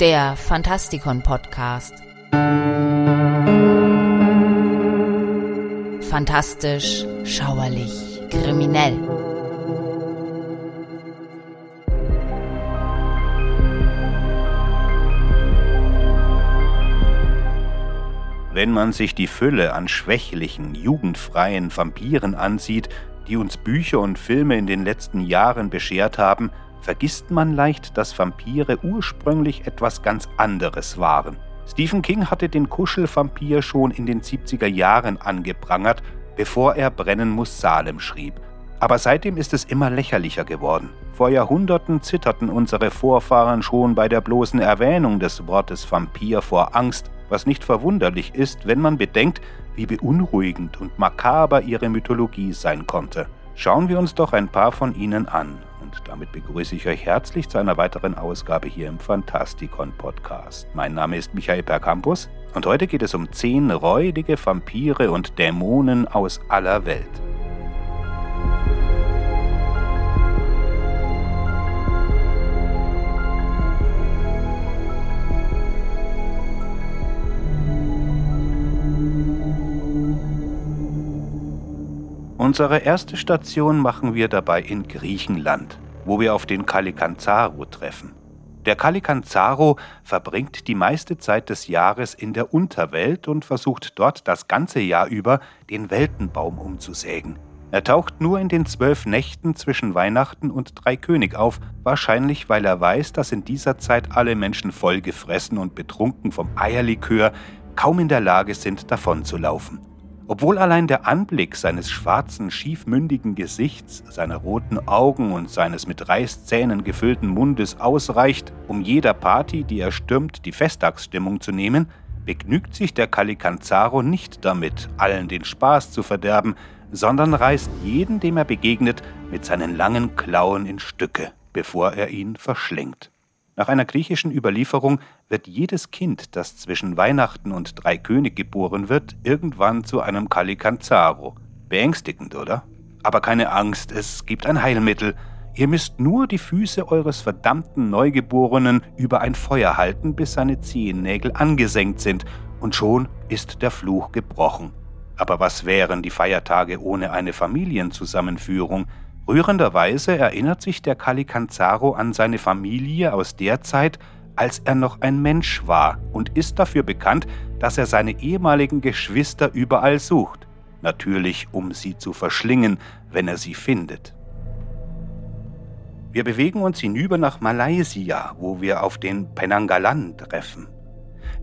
der Fantastikon Podcast. Fantastisch, schauerlich, kriminell. Wenn man sich die Fülle an schwächlichen, jugendfreien Vampiren ansieht, die uns Bücher und Filme in den letzten Jahren beschert haben, vergisst man leicht, dass Vampire ursprünglich etwas ganz anderes waren. Stephen King hatte den Kuschelvampir schon in den 70er Jahren angeprangert, bevor er Brennen muss Salem schrieb. Aber seitdem ist es immer lächerlicher geworden. Vor Jahrhunderten zitterten unsere Vorfahren schon bei der bloßen Erwähnung des Wortes Vampir vor Angst, was nicht verwunderlich ist, wenn man bedenkt, wie beunruhigend und makaber ihre Mythologie sein konnte. Schauen wir uns doch ein paar von ihnen an. Und damit begrüße ich euch herzlich zu einer weiteren Ausgabe hier im Fantastikon Podcast. Mein Name ist Michael Percampus und heute geht es um zehn räudige Vampire und Dämonen aus aller Welt. Unsere erste Station machen wir dabei in Griechenland, wo wir auf den Kalikanzaro treffen. Der Kalikanzaro verbringt die meiste Zeit des Jahres in der Unterwelt und versucht dort das ganze Jahr über den Weltenbaum umzusägen. Er taucht nur in den zwölf Nächten zwischen Weihnachten und Dreikönig auf, wahrscheinlich weil er weiß, dass in dieser Zeit alle Menschen vollgefressen und betrunken vom Eierlikör kaum in der Lage sind, davonzulaufen. Obwohl allein der Anblick seines schwarzen, schiefmündigen Gesichts, seiner roten Augen und seines mit Reißzähnen gefüllten Mundes ausreicht, um jeder Party, die er stürmt, die Festtagsstimmung zu nehmen, begnügt sich der Calicanzaro nicht damit, allen den Spaß zu verderben, sondern reißt jeden, dem er begegnet, mit seinen langen Klauen in Stücke, bevor er ihn verschlingt. Nach einer griechischen Überlieferung wird jedes Kind, das zwischen Weihnachten und Dreikönig geboren wird, irgendwann zu einem Kalikanzaro. Beängstigend, oder? Aber keine Angst, es gibt ein Heilmittel. Ihr müsst nur die Füße eures verdammten Neugeborenen über ein Feuer halten, bis seine Zehennägel angesenkt sind, und schon ist der Fluch gebrochen. Aber was wären die Feiertage ohne eine Familienzusammenführung? Rührenderweise erinnert sich der Kalikanzaro an seine Familie aus der Zeit, als er noch ein Mensch war und ist dafür bekannt, dass er seine ehemaligen Geschwister überall sucht, natürlich um sie zu verschlingen, wenn er sie findet. Wir bewegen uns hinüber nach Malaysia, wo wir auf den Penanggalan treffen.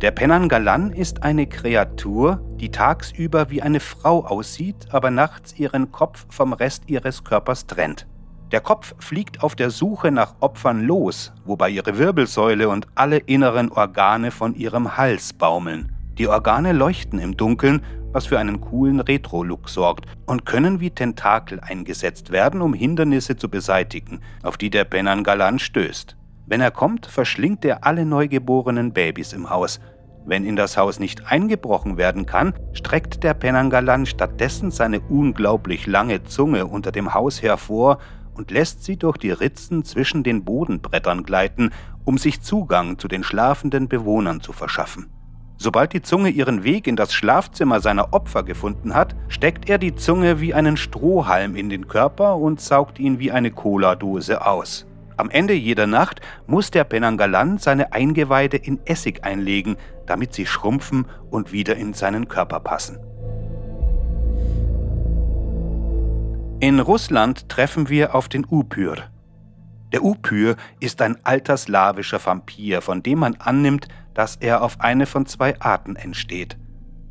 Der Penanggalan ist eine Kreatur, die tagsüber wie eine Frau aussieht, aber nachts ihren Kopf vom Rest ihres Körpers trennt. Der Kopf fliegt auf der Suche nach Opfern los, wobei ihre Wirbelsäule und alle inneren Organe von ihrem Hals baumeln. Die Organe leuchten im Dunkeln, was für einen coolen Retro-Look sorgt und können wie Tentakel eingesetzt werden, um Hindernisse zu beseitigen, auf die der Penangalan stößt. Wenn er kommt, verschlingt er alle neugeborenen Babys im Haus. Wenn in das Haus nicht eingebrochen werden kann, streckt der Penangalan stattdessen seine unglaublich lange Zunge unter dem Haus hervor und lässt sie durch die Ritzen zwischen den Bodenbrettern gleiten, um sich Zugang zu den schlafenden Bewohnern zu verschaffen. Sobald die Zunge ihren Weg in das Schlafzimmer seiner Opfer gefunden hat, steckt er die Zunge wie einen Strohhalm in den Körper und saugt ihn wie eine Cola-Dose aus. Am Ende jeder Nacht muss der Penangalan seine Eingeweide in Essig einlegen, damit sie schrumpfen und wieder in seinen Körper passen. In Russland treffen wir auf den Upyr. Der Upyr ist ein alter slawischer Vampir, von dem man annimmt, dass er auf eine von zwei Arten entsteht.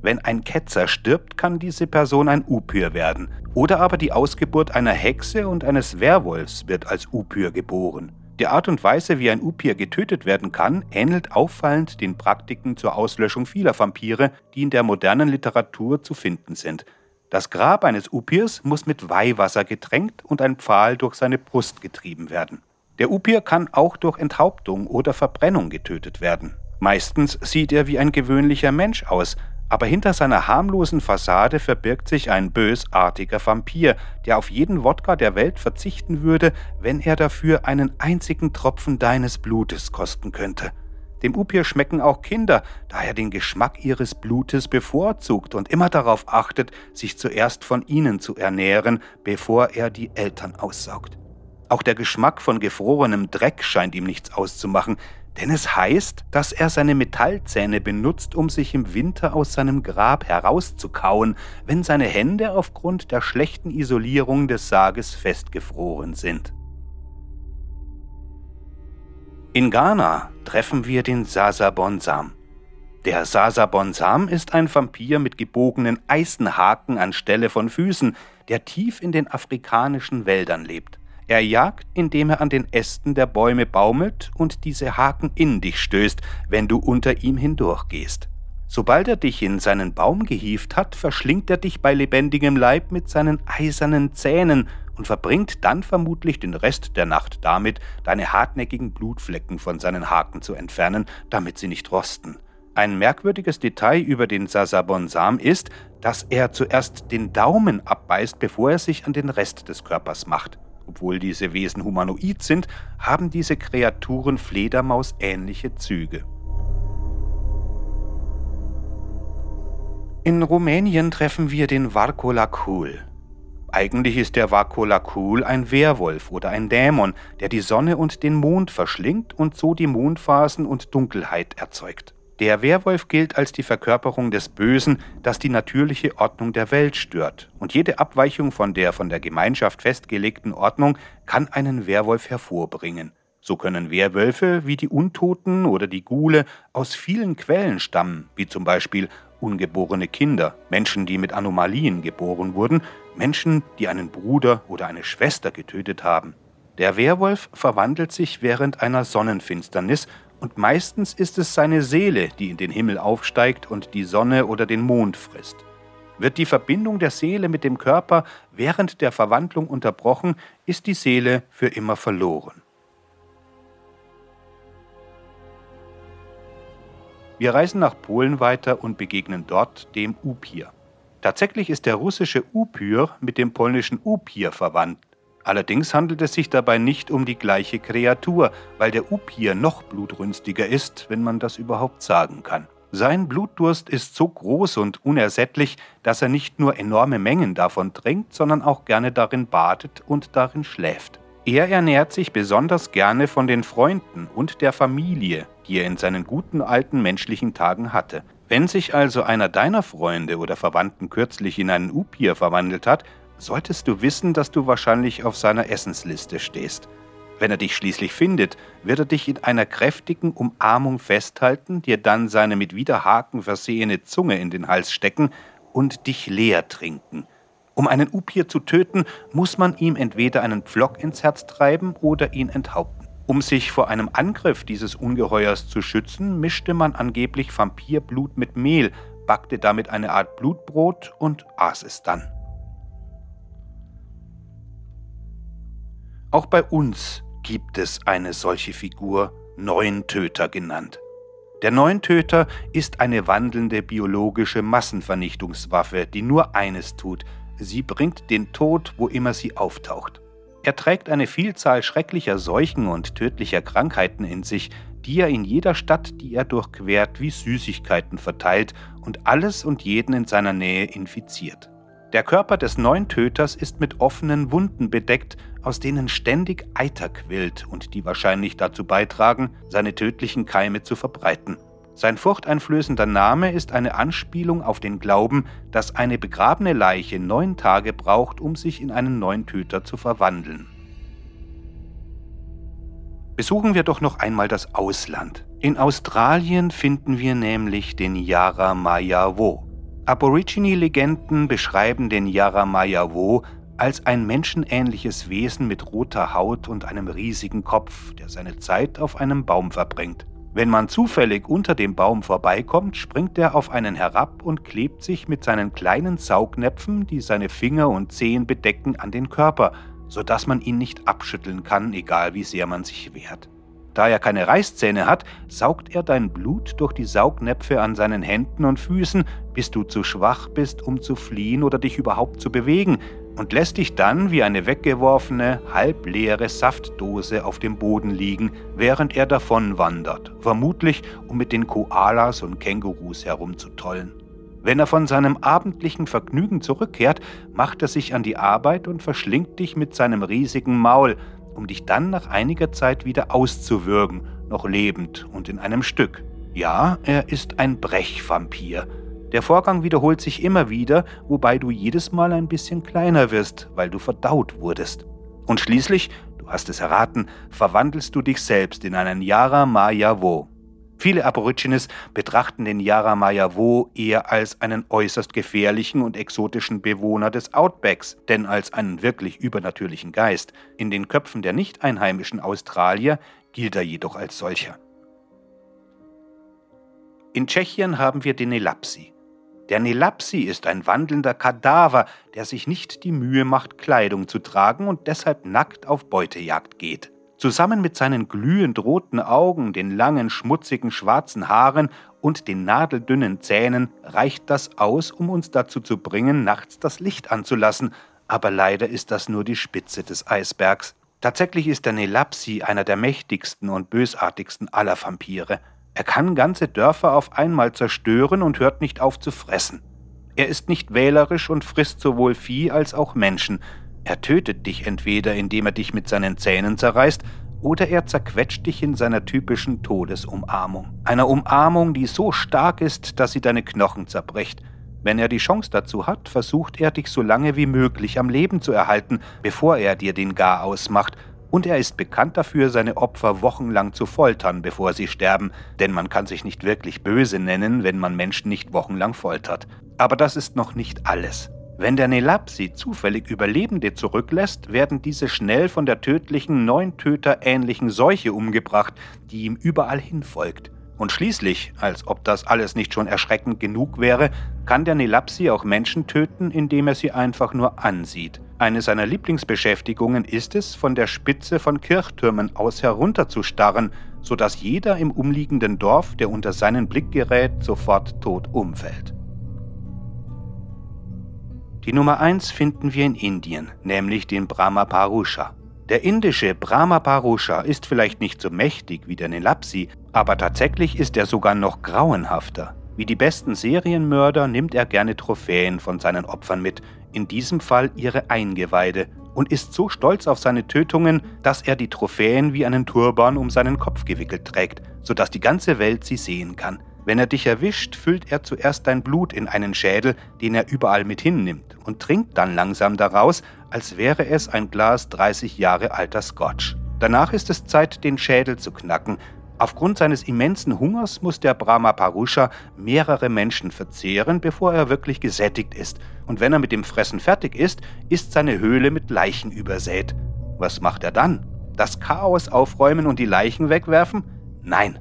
Wenn ein Ketzer stirbt, kann diese Person ein Upyr werden. Oder aber die Ausgeburt einer Hexe und eines Werwolfs wird als Upyr geboren. Die Art und Weise, wie ein Upyr getötet werden kann, ähnelt auffallend den Praktiken zur Auslöschung vieler Vampire, die in der modernen Literatur zu finden sind. Das Grab eines Upyrs muss mit Weihwasser getränkt und ein Pfahl durch seine Brust getrieben werden. Der Upyr kann auch durch Enthauptung oder Verbrennung getötet werden. Meistens sieht er wie ein gewöhnlicher Mensch aus, aber hinter seiner harmlosen Fassade verbirgt sich ein bösartiger Vampir, der auf jeden Wodka der Welt verzichten würde, wenn er dafür einen einzigen Tropfen deines Blutes kosten könnte. Dem Upir schmecken auch Kinder, da er den Geschmack ihres Blutes bevorzugt und immer darauf achtet, sich zuerst von ihnen zu ernähren, bevor er die Eltern aussaugt. Auch der Geschmack von gefrorenem Dreck scheint ihm nichts auszumachen, denn es heißt, dass er seine Metallzähne benutzt, um sich im Winter aus seinem Grab herauszukauen, wenn seine Hände aufgrund der schlechten Isolierung des Sarges festgefroren sind. In Ghana treffen wir den Sasabonsam. Der Sasabonsam ist ein Vampir mit gebogenen Eisenhaken anstelle von Füßen, der tief in den afrikanischen Wäldern lebt. Er jagt, indem er an den Ästen der Bäume baumelt und diese Haken in dich stößt, wenn du unter ihm hindurchgehst. Sobald er dich in seinen Baum gehieft hat, verschlingt er dich bei lebendigem Leib mit seinen eisernen Zähnen und verbringt dann vermutlich den Rest der Nacht damit, deine hartnäckigen Blutflecken von seinen Haken zu entfernen, damit sie nicht rosten. Ein merkwürdiges Detail über den Sasabonsam ist, dass er zuerst den Daumen abbeißt, bevor er sich an den Rest des Körpers macht. Obwohl diese Wesen humanoid sind, haben diese Kreaturen Fledermaus-ähnliche Züge. In Rumänien treffen wir den Varkolakul. Eigentlich ist der Varkolakul ein Werwolf oder ein Dämon, der die Sonne und den Mond verschlingt und so die Mondphasen und Dunkelheit erzeugt. Der Werwolf gilt als die Verkörperung des Bösen, das die natürliche Ordnung der Welt stört, und jede Abweichung von der von der Gemeinschaft festgelegten Ordnung kann einen Werwolf hervorbringen. So können Werwölfe wie die Untoten oder die Gule aus vielen Quellen stammen, wie zum Beispiel ungeborene Kinder, Menschen, die mit Anomalien geboren wurden, Menschen, die einen Bruder oder eine Schwester getötet haben. Der Werwolf verwandelt sich während einer Sonnenfinsternis und meistens ist es seine Seele, die in den Himmel aufsteigt und die Sonne oder den Mond frisst. Wird die Verbindung der Seele mit dem Körper während der Verwandlung unterbrochen, ist die Seele für immer verloren. Wir reisen nach Polen weiter und begegnen dort dem Upir. Tatsächlich ist der russische Upyr mit dem polnischen Upir verwandt. Allerdings handelt es sich dabei nicht um die gleiche Kreatur, weil der Upir noch blutrünstiger ist, wenn man das überhaupt sagen kann. Sein Blutdurst ist so groß und unersättlich, dass er nicht nur enorme Mengen davon trinkt, sondern auch gerne darin badet und darin schläft. Er ernährt sich besonders gerne von den Freunden und der Familie, die er in seinen guten alten menschlichen Tagen hatte. Wenn sich also einer deiner Freunde oder Verwandten kürzlich in einen Upir verwandelt hat, solltest du wissen, dass du wahrscheinlich auf seiner Essensliste stehst. Wenn er dich schließlich findet, wird er dich in einer kräftigen Umarmung festhalten, dir dann seine mit Widerhaken versehene Zunge in den Hals stecken und dich leer trinken. Um einen Upir zu töten, muss man ihm entweder einen Pflock ins Herz treiben oder ihn enthaupten. Um sich vor einem Angriff dieses Ungeheuers zu schützen, mischte man angeblich Vampirblut mit Mehl, backte damit eine Art Blutbrot und aß es dann. Auch bei uns gibt es eine solche Figur, Neuntöter genannt. Der Neuntöter ist eine wandelnde biologische Massenvernichtungswaffe, die nur eines tut, sie bringt den Tod, wo immer sie auftaucht. Er trägt eine Vielzahl schrecklicher Seuchen und tödlicher Krankheiten in sich, die er in jeder Stadt, die er durchquert, wie Süßigkeiten verteilt und alles und jeden in seiner Nähe infiziert. Der Körper des neuen Töters ist mit offenen Wunden bedeckt, aus denen ständig Eiter quillt und die wahrscheinlich dazu beitragen, seine tödlichen Keime zu verbreiten. Sein furchteinflößender Name ist eine Anspielung auf den Glauben, dass eine begrabene Leiche neun Tage braucht, um sich in einen neuen Töter zu verwandeln. Besuchen wir doch noch einmal das Ausland. In Australien finden wir nämlich den Yara Maya Wo. Aborigine-Legenden beschreiben den Yaramayawo als ein menschenähnliches Wesen mit roter Haut und einem riesigen Kopf, der seine Zeit auf einem Baum verbringt. Wenn man zufällig unter dem Baum vorbeikommt, springt er auf einen herab und klebt sich mit seinen kleinen Saugnäpfen, die seine Finger und Zehen bedecken, an den Körper, sodass man ihn nicht abschütteln kann, egal wie sehr man sich wehrt. Da er keine Reißzähne hat, saugt er dein Blut durch die Saugnäpfe an seinen Händen und Füßen, bis du zu schwach bist, um zu fliehen oder dich überhaupt zu bewegen, und lässt dich dann wie eine weggeworfene, halbleere Saftdose auf dem Boden liegen, während er davonwandert, vermutlich um mit den Koalas und Kängurus herumzutollen. Wenn er von seinem abendlichen Vergnügen zurückkehrt, macht er sich an die Arbeit und verschlingt dich mit seinem riesigen Maul, um dich dann nach einiger Zeit wieder auszuwürgen, noch lebend und in einem Stück. Ja, er ist ein Brechvampir. Der Vorgang wiederholt sich immer wieder, wobei du jedes Mal ein bisschen kleiner wirst, weil du verdaut wurdest. Und schließlich, du hast es erraten, verwandelst du dich selbst in einen Yara Maya Wo. Viele Aborigines betrachten den Yaramayawo eher als einen äußerst gefährlichen und exotischen Bewohner des Outbacks, denn als einen wirklich übernatürlichen Geist. In den Köpfen der nicht einheimischen Australier gilt er jedoch als solcher. In Tschechien haben wir den Nelapsi. Der Nelapsi ist ein wandelnder Kadaver, der sich nicht die Mühe macht, Kleidung zu tragen und deshalb nackt auf Beutejagd geht. Zusammen mit seinen glühend roten Augen, den langen, schmutzigen, schwarzen Haaren und den nadeldünnen Zähnen reicht das aus, um uns dazu zu bringen, nachts das Licht anzulassen, aber leider ist das nur die Spitze des Eisbergs. Tatsächlich ist der Nelapsi einer der mächtigsten und bösartigsten aller Vampire. Er kann ganze Dörfer auf einmal zerstören und hört nicht auf zu fressen. Er ist nicht wählerisch und frisst sowohl Vieh als auch Menschen, er tötet dich entweder, indem er dich mit seinen Zähnen zerreißt, oder er zerquetscht dich in seiner typischen Todesumarmung. Einer Umarmung, die so stark ist, dass sie deine Knochen zerbricht. Wenn er die Chance dazu hat, versucht er dich so lange wie möglich am Leben zu erhalten, bevor er dir den Gar ausmacht, und er ist bekannt dafür, seine Opfer wochenlang zu foltern, bevor sie sterben, denn man kann sich nicht wirklich böse nennen, wenn man Menschen nicht wochenlang foltert. Aber das ist noch nicht alles. Wenn der Nelapsi zufällig Überlebende zurücklässt, werden diese schnell von der tödlichen Neuntöter ähnlichen Seuche umgebracht, die ihm überall hinfolgt. Und schließlich, als ob das alles nicht schon erschreckend genug wäre, kann der Nelapsi auch Menschen töten, indem er sie einfach nur ansieht. Eine seiner Lieblingsbeschäftigungen ist es, von der Spitze von Kirchtürmen aus herunterzustarren, sodass jeder im umliegenden Dorf, der unter seinen Blick gerät, sofort tot umfällt. Die Nummer 1 finden wir in Indien, nämlich den Brahma Parusha. Der indische Brahma Parusha ist vielleicht nicht so mächtig wie der Nelapsi, aber tatsächlich ist er sogar noch grauenhafter. Wie die besten Serienmörder nimmt er gerne Trophäen von seinen Opfern mit, in diesem Fall ihre Eingeweide, und ist so stolz auf seine Tötungen, dass er die Trophäen wie einen Turban um seinen Kopf gewickelt trägt, sodass die ganze Welt sie sehen kann. Wenn er dich erwischt, füllt er zuerst dein Blut in einen Schädel, den er überall mit hinnimmt, und trinkt dann langsam daraus, als wäre es ein Glas 30 Jahre alter Scotch. Danach ist es Zeit, den Schädel zu knacken. Aufgrund seines immensen Hungers muss der Brahma Parusha mehrere Menschen verzehren, bevor er wirklich gesättigt ist. Und wenn er mit dem Fressen fertig ist, ist seine Höhle mit Leichen übersät. Was macht er dann? Das Chaos aufräumen und die Leichen wegwerfen? Nein,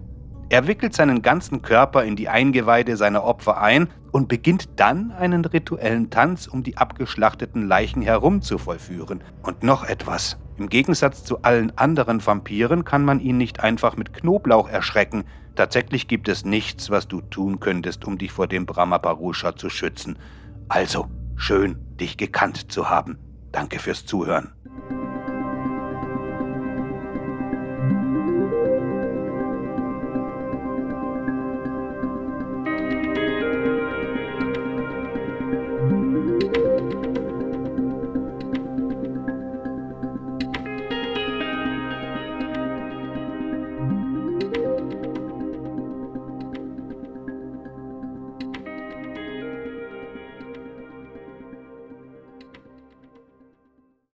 er wickelt seinen ganzen Körper in die Eingeweide seiner Opfer ein und beginnt dann einen rituellen Tanz, um die abgeschlachteten Leichen herum zu vollführen. Und noch etwas. Im Gegensatz zu allen anderen Vampiren kann man ihn nicht einfach mit Knoblauch erschrecken. Tatsächlich gibt es nichts, was du tun könntest, um dich vor dem Brahmaparusha zu schützen. Also, schön, dich gekannt zu haben. Danke fürs Zuhören.